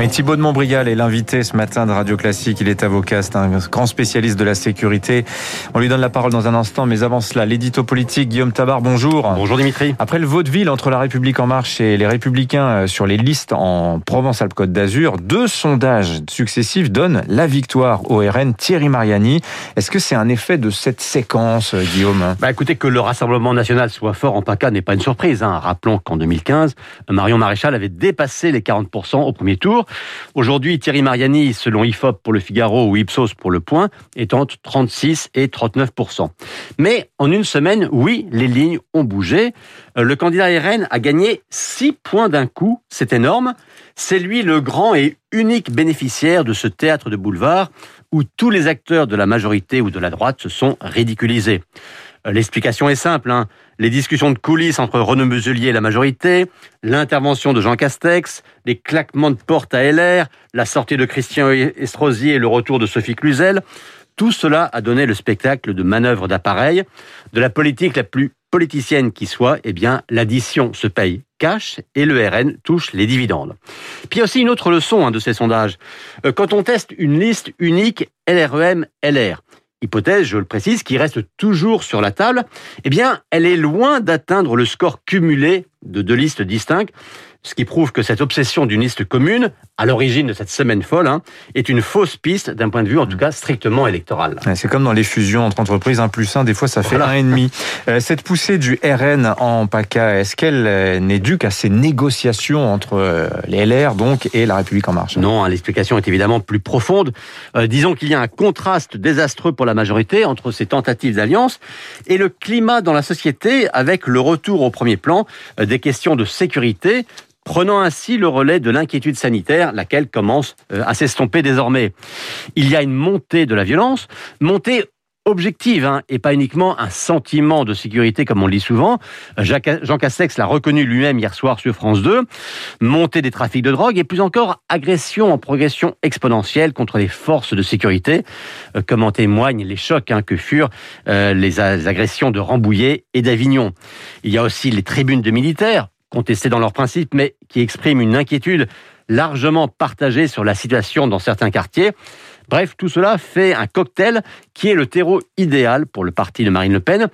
Et Thibaut de Montbrial est l'invité ce matin de Radio Classique. Il est avocat, c'est un grand spécialiste de la sécurité. On lui donne la parole dans un instant, mais avant cela, l'édito politique, Guillaume Tabar, bonjour. Bonjour Dimitri. Après le vaudeville entre la République En Marche et les Républicains euh, sur les listes en Provence-Alpes-Côte d'Azur, deux sondages successifs donnent la victoire au RN Thierry Mariani. Est-ce que c'est un effet de cette séquence, euh, Guillaume? Bah écoutez, que le Rassemblement National soit fort en PACA n'est pas une surprise. Hein. Rappelons qu'en 2015, Marion Maréchal avait dépassé les 40% au premier tour. Aujourd'hui, Thierry Mariani, selon IFOP pour le Figaro ou Ipsos pour le Point, est entre 36 et 39%. Mais en une semaine, oui, les lignes ont bougé. Euh, le candidat RN a gagné 6 points d'un coup, c'est énorme. C'est lui le grand et unique bénéficiaire de ce théâtre de boulevard où tous les acteurs de la majorité ou de la droite se sont ridiculisés. Euh, l'explication est simple. Hein. Les discussions de coulisses entre Renaud Muselier et la majorité, l'intervention de Jean Castex, les claquements de porte à LR, la sortie de Christian Estrosi et le retour de Sophie Cluzel, tout cela a donné le spectacle de manœuvres d'appareil, de la politique la plus politicienne qui soit, eh bien, l'addition se paye et le RN touche les dividendes. Puis aussi une autre leçon hein, de ces sondages. Euh, quand on teste une liste unique LREM-LR, hypothèse, je le précise, qui reste toujours sur la table, eh bien, elle est loin d'atteindre le score cumulé de deux listes distinctes ce qui prouve que cette obsession d'une liste commune, à l'origine de cette semaine folle, hein, est une fausse piste d'un point de vue, en tout cas, strictement électoral. C'est comme dans les fusions entre entreprises, un plus un, des fois, ça fait un et demi. Euh, cette poussée du RN en PACA, est-ce qu'elle euh, n'est due qu'à ces négociations entre euh, les LR, donc, et la République en marche? Non, hein, l'explication est évidemment plus profonde. disons qu'il y a un contraste désastreux pour la majorité entre ces tentatives d'alliance et le climat dans la société avec le retour au premier plan des questions de sécurité prenant ainsi le relais de l'inquiétude sanitaire, laquelle commence euh, à s'estomper désormais. Il y a une montée de la violence, montée objective hein, et pas uniquement un sentiment de sécurité comme on le dit souvent. Jean Castex l'a reconnu lui-même hier soir sur France 2. Montée des trafics de drogue et plus encore agression en progression exponentielle contre les forces de sécurité, euh, comme en témoignent les chocs hein, que furent euh, les agressions de Rambouillet et d'Avignon. Il y a aussi les tribunes de militaires contestés dans leurs principes, mais qui expriment une inquiétude largement partagée sur la situation dans certains quartiers. Bref, tout cela fait un cocktail qui est le terreau idéal pour le parti de Marine Le Pen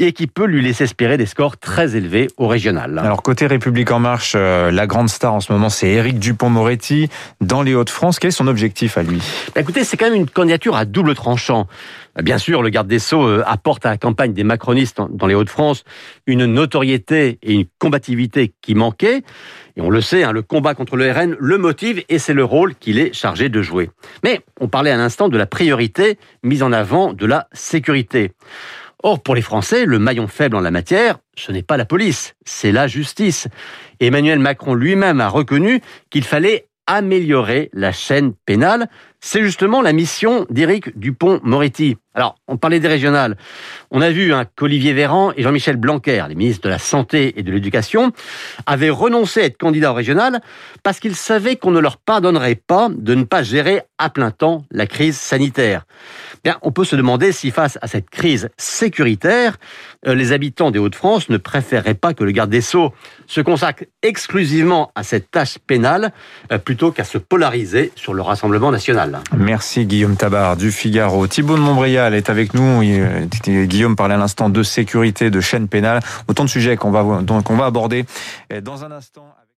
et qui peut lui laisser espérer des scores très élevés au régional. Alors côté République en marche, euh, la grande star en ce moment c'est Éric Dupont-Moretti dans les Hauts-de-France. Quel est son objectif à lui? Bah, Écoutez, c'est quand même une candidature à double tranchant. Bien sûr, le garde des Sceaux euh, apporte à la campagne des macronistes dans les Hauts-de-France une notoriété et une combativité qui manquaient. Et on le sait, hein, le combat contre le RN le motive et c'est le rôle qu'il est chargé de jouer. Mais on parlait à l'instant de la priorité mise en avant de la sécurité. Or, pour les Français, le maillon faible en la matière, ce n'est pas la police, c'est la justice. Emmanuel Macron lui-même a reconnu qu'il fallait améliorer la chaîne pénale. C'est justement la mission d'Éric Dupont-Moretti. Alors, on parlait des régionales. On a vu hein, qu'Olivier Véran et Jean-Michel Blanquer, les ministres de la Santé et de l'Éducation, avaient renoncé à être candidats au régional parce qu'ils savaient qu'on ne leur pardonnerait pas de ne pas gérer à plein temps la crise sanitaire. Bien, on peut se demander si face à cette crise sécuritaire, euh, les habitants des Hauts-de-France ne préféreraient pas que le garde des Sceaux se consacre exclusivement à cette tâche pénale euh, plutôt qu'à se polariser sur le Rassemblement national. Merci Guillaume Tabar du Figaro. Thibault de Montbrial est avec nous. Euh, Guillaume parlait à l'instant de sécurité, de chaîne pénale. Autant de sujets qu'on va, va aborder dans un instant.